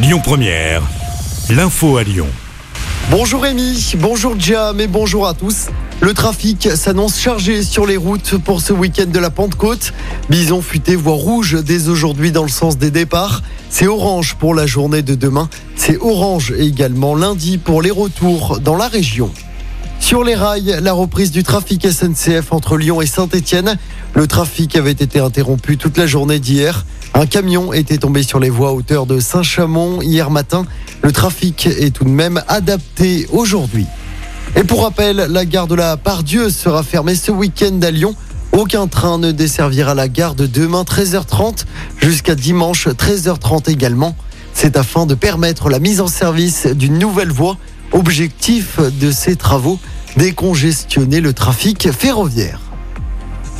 Lyon Première, l'info à Lyon. Bonjour Rémi, bonjour Jam et bonjour à tous. Le trafic s'annonce chargé sur les routes pour ce week-end de la Pentecôte. Bison futé voie rouge dès aujourd'hui dans le sens des départs. C'est orange pour la journée de demain. C'est orange également lundi pour les retours dans la région. Sur les rails, la reprise du trafic SNCF entre Lyon et Saint-Étienne. Le trafic avait été interrompu toute la journée d'hier. Un camion était tombé sur les voies à hauteur de Saint-Chamond hier matin. Le trafic est tout de même adapté aujourd'hui. Et pour rappel, la gare de la Pardieu sera fermée ce week-end à Lyon. Aucun train ne desservira la gare de demain 13h30 jusqu'à dimanche 13h30 également. C'est afin de permettre la mise en service d'une nouvelle voie. Objectif de ces travaux, décongestionner le trafic ferroviaire.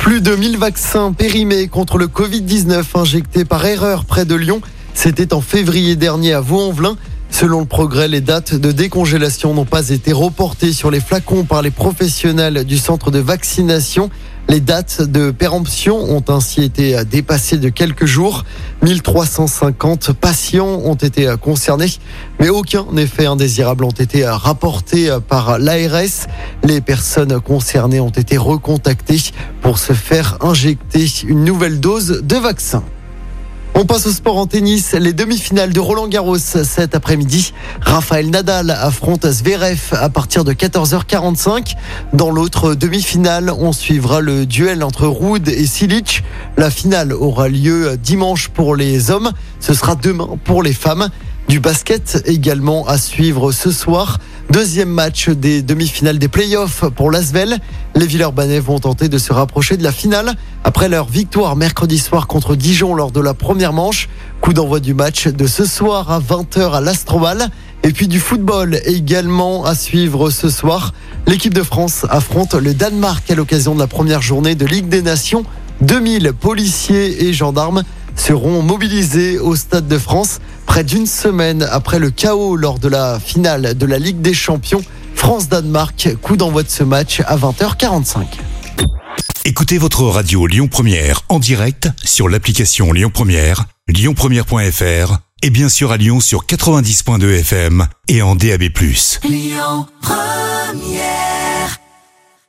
Plus de 1000 vaccins périmés contre le Covid-19 injectés par erreur près de Lyon. C'était en février dernier à Vaux-en-Velin. Selon le progrès, les dates de décongélation n'ont pas été reportées sur les flacons par les professionnels du centre de vaccination. Les dates de péremption ont ainsi été dépassées de quelques jours. 1350 patients ont été concernés, mais aucun effet indésirable ont été rapportés par l'ARS. Les personnes concernées ont été recontactées pour se faire injecter une nouvelle dose de vaccin. On passe au sport en tennis. Les demi-finales de Roland Garros cet après-midi. Raphaël Nadal affronte Zverev à partir de 14h45. Dans l'autre demi-finale, on suivra le duel entre Ruud et Silic. La finale aura lieu dimanche pour les hommes. Ce sera demain pour les femmes. Du basket également à suivre ce soir. Deuxième match des demi-finales des playoffs pour l'Asvel. Les Villeurbanais vont tenter de se rapprocher de la finale après leur victoire mercredi soir contre Dijon lors de la première manche. Coup d'envoi du match de ce soir à 20h à l'Astroval. Et puis du football également à suivre ce soir. L'équipe de France affronte le Danemark à l'occasion de la première journée de Ligue des Nations. 2000 policiers et gendarmes seront mobilisés au Stade de France près d'une semaine après le chaos lors de la finale de la Ligue des Champions. France-Danemark, coup d'envoi de ce match à 20h45. Écoutez votre radio Lyon Première en direct sur l'application Lyon Première, lyonpremière.fr et bien sûr à Lyon sur 90.2 FM et en DAB+. Lyon Première